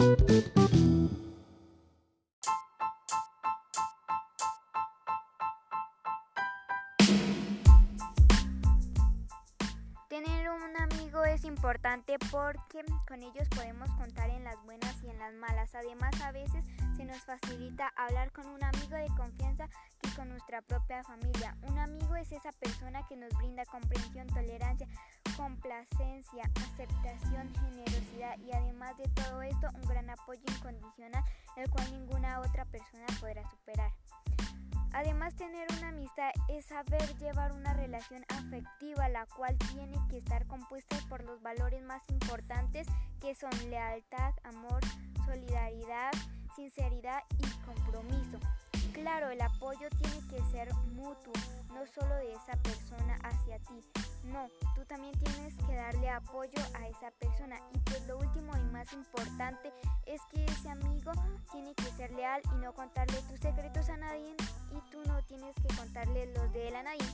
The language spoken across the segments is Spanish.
Tener un amigo es importante porque con ellos podemos contar en las buenas y en las malas. Además, a veces se nos facilita hablar con un amigo de confianza que con nuestra propia familia. Un amigo es esa persona que nos brinda comprensión, tolerancia, complacencia, aceptación, y además de todo esto un gran apoyo incondicional el cual ninguna otra persona podrá superar. Además, tener una amistad es saber llevar una relación afectiva, la cual tiene que estar compuesta por los valores más importantes que son lealtad, amor, solidaridad, sinceridad y compromiso. Claro, el apoyo tiene que ser mutuo, no solo de esa persona hacia ti. No, tú también tienes que darle apoyo a esa persona. Y pues lo último y más importante es que ese amigo tiene que ser leal y no contarle tus secretos a nadie y tú no tienes que contarle los de él a nadie.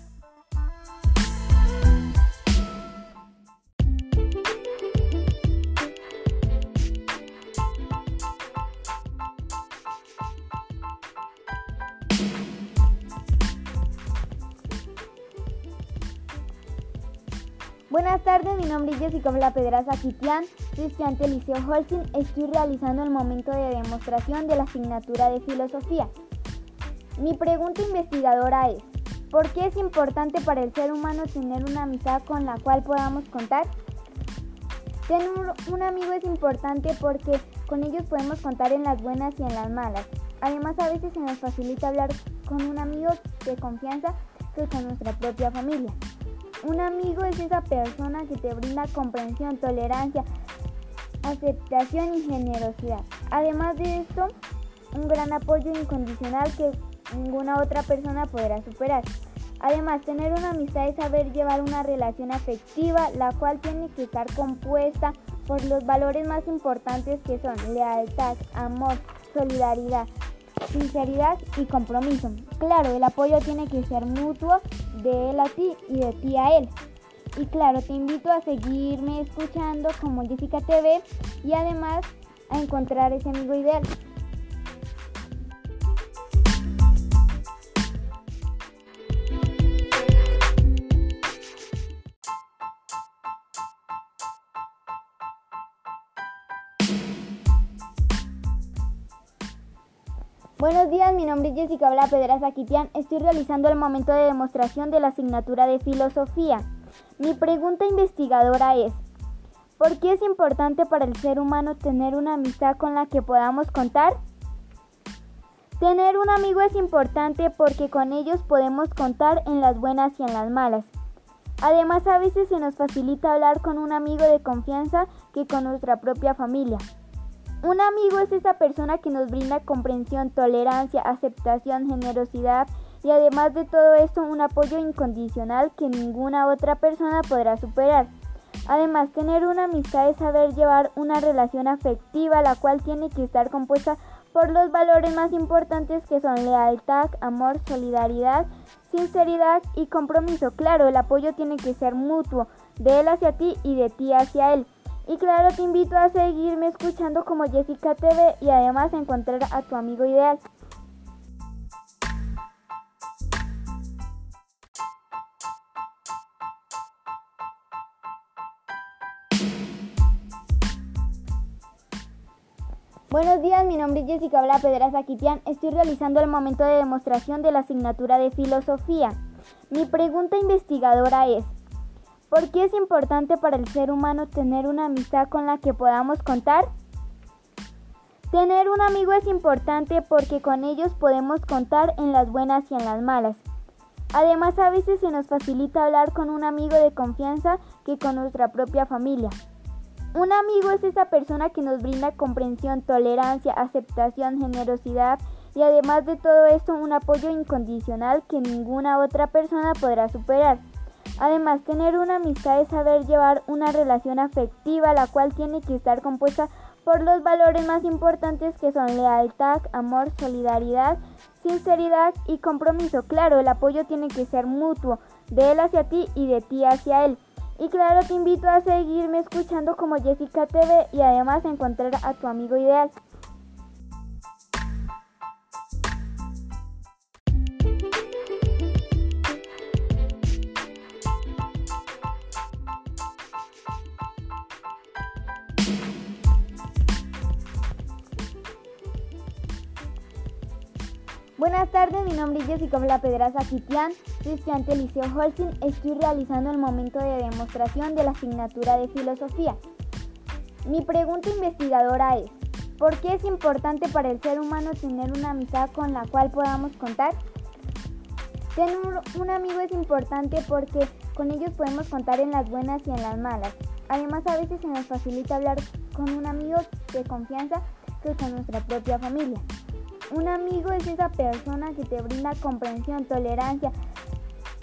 Buenas tardes, mi nombre es Jessica La Pedraza Quitián, soy estudiante Liceo Holcim. Estoy realizando el momento de demostración de la asignatura de Filosofía. Mi pregunta investigadora es, ¿por qué es importante para el ser humano tener una amistad con la cual podamos contar? Tener un amigo es importante porque con ellos podemos contar en las buenas y en las malas. Además, a veces se nos facilita hablar con un amigo de confianza que con nuestra propia familia. Un amigo es esa persona que te brinda comprensión, tolerancia, aceptación y generosidad. Además de esto, un gran apoyo incondicional que ninguna otra persona podrá superar. Además, tener una amistad es saber llevar una relación afectiva, la cual tiene que estar compuesta por los valores más importantes que son lealtad, amor, solidaridad, sinceridad y compromiso. Claro, el apoyo tiene que ser mutuo de él a ti y de ti a él. Y claro, te invito a seguirme escuchando como Jessica TV y además a encontrar ese amigo ideal. Buenos días, mi nombre es Jessica Bla Pedraza Quitián. Estoy realizando el momento de demostración de la asignatura de Filosofía. Mi pregunta investigadora es, ¿por qué es importante para el ser humano tener una amistad con la que podamos contar? Tener un amigo es importante porque con ellos podemos contar en las buenas y en las malas. Además, a veces se nos facilita hablar con un amigo de confianza que con nuestra propia familia. Un amigo es esa persona que nos brinda comprensión, tolerancia, aceptación, generosidad y además de todo esto un apoyo incondicional que ninguna otra persona podrá superar. Además, tener una amistad es saber llevar una relación afectiva, la cual tiene que estar compuesta por los valores más importantes que son lealtad, amor, solidaridad, sinceridad y compromiso. Claro, el apoyo tiene que ser mutuo, de él hacia ti y de ti hacia él. Y claro, te invito a seguirme escuchando como Jessica TV y además a encontrar a tu amigo ideal. Buenos días, mi nombre es Jessica Bla Pedraza Quitián. Estoy realizando el momento de demostración de la asignatura de Filosofía. Mi pregunta investigadora es, ¿Por qué es importante para el ser humano tener una amistad con la que podamos contar? Tener un amigo es importante porque con ellos podemos contar en las buenas y en las malas. Además, a veces se nos facilita hablar con un amigo de confianza que con nuestra propia familia. Un amigo es esa persona que nos brinda comprensión, tolerancia, aceptación, generosidad y además de todo esto un apoyo incondicional que ninguna otra persona podrá superar. Además, tener una amistad es saber llevar una relación afectiva, la cual tiene que estar compuesta por los valores más importantes que son lealtad, amor, solidaridad, sinceridad y compromiso. Claro, el apoyo tiene que ser mutuo, de él hacia ti y de ti hacia él. Y claro, te invito a seguirme escuchando como Jessica TV y además a encontrar a tu amigo ideal. Buenas tardes, mi nombre es Jessica La Pedraza Quitián, soy estudiante del Liceo Holcim. Estoy realizando el momento de demostración de la asignatura de Filosofía. Mi pregunta investigadora es, ¿por qué es importante para el ser humano tener una amistad con la cual podamos contar? Tener un amigo es importante porque con ellos podemos contar en las buenas y en las malas. Además, a veces se nos facilita hablar con un amigo de confianza que con nuestra propia familia. Un amigo es esa persona que te brinda comprensión, tolerancia,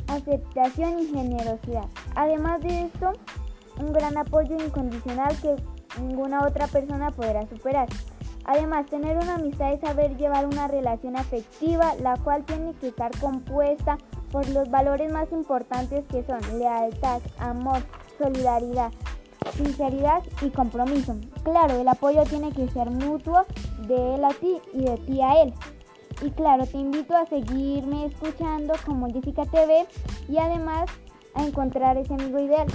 aceptación y generosidad. Además de esto, un gran apoyo incondicional que ninguna otra persona podrá superar. Además, tener una amistad es saber llevar una relación afectiva, la cual tiene que estar compuesta por los valores más importantes que son lealtad, amor, solidaridad, sinceridad y compromiso. Claro, el apoyo tiene que ser mutuo de él a ti y de ti a él. Y claro, te invito a seguirme escuchando como Jessica TV y además a encontrar ese amigo ideal.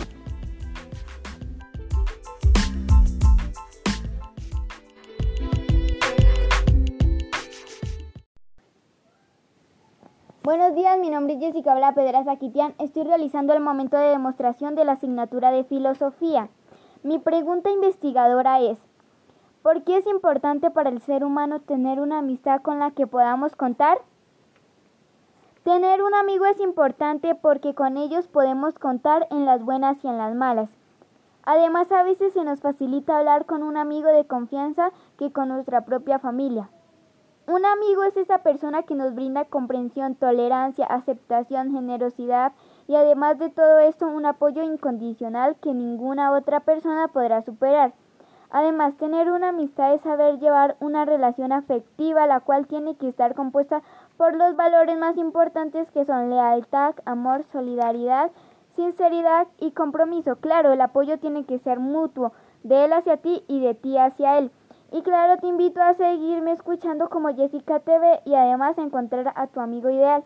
Buenos días, mi nombre es Jessica Bla Pedraza Quitián. Estoy realizando el momento de demostración de la asignatura de filosofía. Mi pregunta investigadora es, ¿por qué es importante para el ser humano tener una amistad con la que podamos contar? Tener un amigo es importante porque con ellos podemos contar en las buenas y en las malas. Además, a veces se nos facilita hablar con un amigo de confianza que con nuestra propia familia. Un amigo es esa persona que nos brinda comprensión, tolerancia, aceptación, generosidad y además de todo esto un apoyo incondicional que ninguna otra persona podrá superar. Además, tener una amistad es saber llevar una relación afectiva, la cual tiene que estar compuesta por los valores más importantes que son lealtad, amor, solidaridad, sinceridad y compromiso. Claro, el apoyo tiene que ser mutuo, de él hacia ti y de ti hacia él. Y claro, te invito a seguirme escuchando como Jessica TV y además encontrar a tu amigo ideal.